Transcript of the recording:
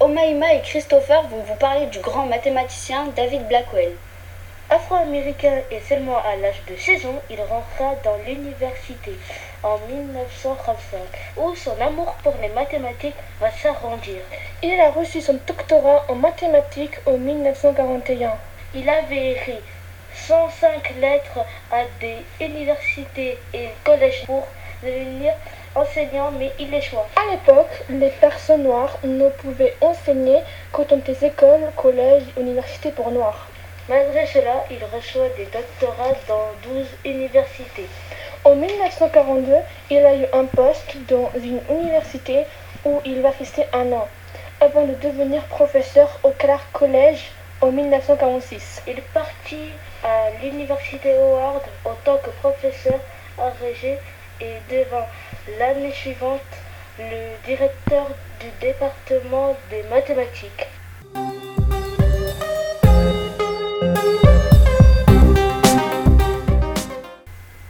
Romaïma et Christopher vont vous parler du grand mathématicien David Blackwell. Afro-américain et seulement à l'âge de 16 ans, il rentra dans l'université en 1935, où son amour pour les mathématiques va s'arrondir. Il a reçu son doctorat en mathématiques en 1941. Il avait écrit 105 lettres à des universités et collèges pour devenir enseignant, mais il échoua. À l'époque, les personnes noires ne pouvaient enseigner dans des écoles, collèges, universités pour noirs. Malgré cela, il reçoit des doctorats dans 12 universités. En 1942, il a eu un poste dans une université où il va rester un an, avant de devenir professeur au Clark College en 1946. Il partit à l'université Howard en tant que professeur agrégé et devint l'année suivante le directeur du département des mathématiques.